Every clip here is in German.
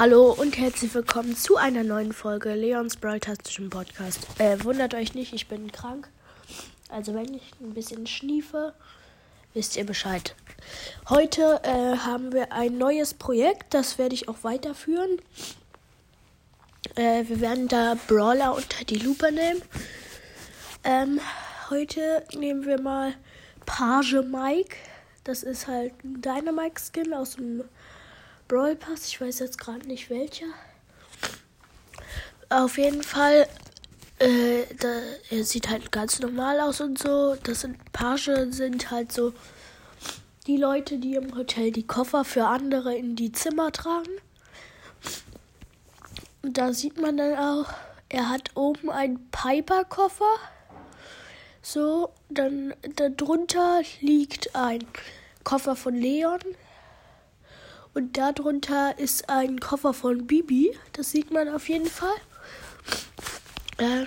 Hallo und herzlich willkommen zu einer neuen Folge Leons Broadcastischen Podcast. Äh, wundert euch nicht, ich bin krank. Also wenn ich ein bisschen schniefe, wisst ihr Bescheid. Heute äh, haben wir ein neues Projekt, das werde ich auch weiterführen. Äh, wir werden da Brawler unter die Lupe nehmen. Ähm, heute nehmen wir mal Page Mike. Das ist halt ein Dynamite-Skin aus dem Brawl Pass. Ich weiß jetzt gerade nicht welcher. Auf jeden Fall, äh, da, er sieht halt ganz normal aus und so. Das sind Page sind halt so die Leute, die im Hotel die Koffer für andere in die Zimmer tragen. Und da sieht man dann auch, er hat oben einen Piper-Koffer. So, dann darunter liegt ein Koffer von Leon. Und darunter ist ein Koffer von Bibi. Das sieht man auf jeden Fall. Äh,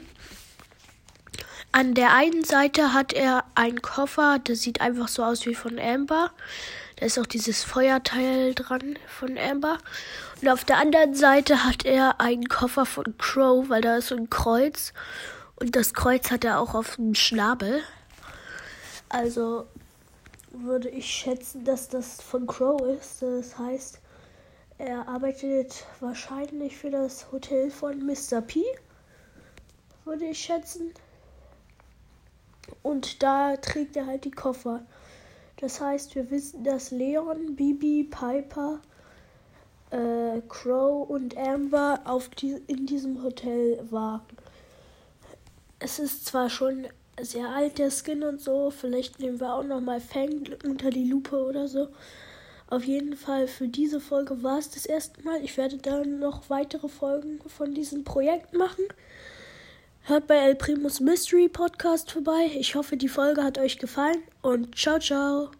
an der einen Seite hat er einen Koffer, der sieht einfach so aus wie von Amber. Da ist auch dieses Feuerteil dran von Amber. Und auf der anderen Seite hat er einen Koffer von Crow, weil da ist so ein Kreuz. Und das Kreuz hat er auch auf dem Schnabel. Also würde ich schätzen, dass das von Crow ist. Das heißt, er arbeitet wahrscheinlich für das Hotel von Mr. P. Würde ich schätzen. Und da trägt er halt die Koffer. Das heißt, wir wissen, dass Leon, Bibi, Piper, äh, Crow und Amber auf die, in diesem Hotel waren. Es ist zwar schon sehr alt, der Skin und so. Vielleicht nehmen wir auch nochmal Fang unter die Lupe oder so. Auf jeden Fall für diese Folge war es das erste Mal. Ich werde dann noch weitere Folgen von diesem Projekt machen. Hört bei El Primus Mystery Podcast vorbei. Ich hoffe, die Folge hat euch gefallen und ciao, ciao.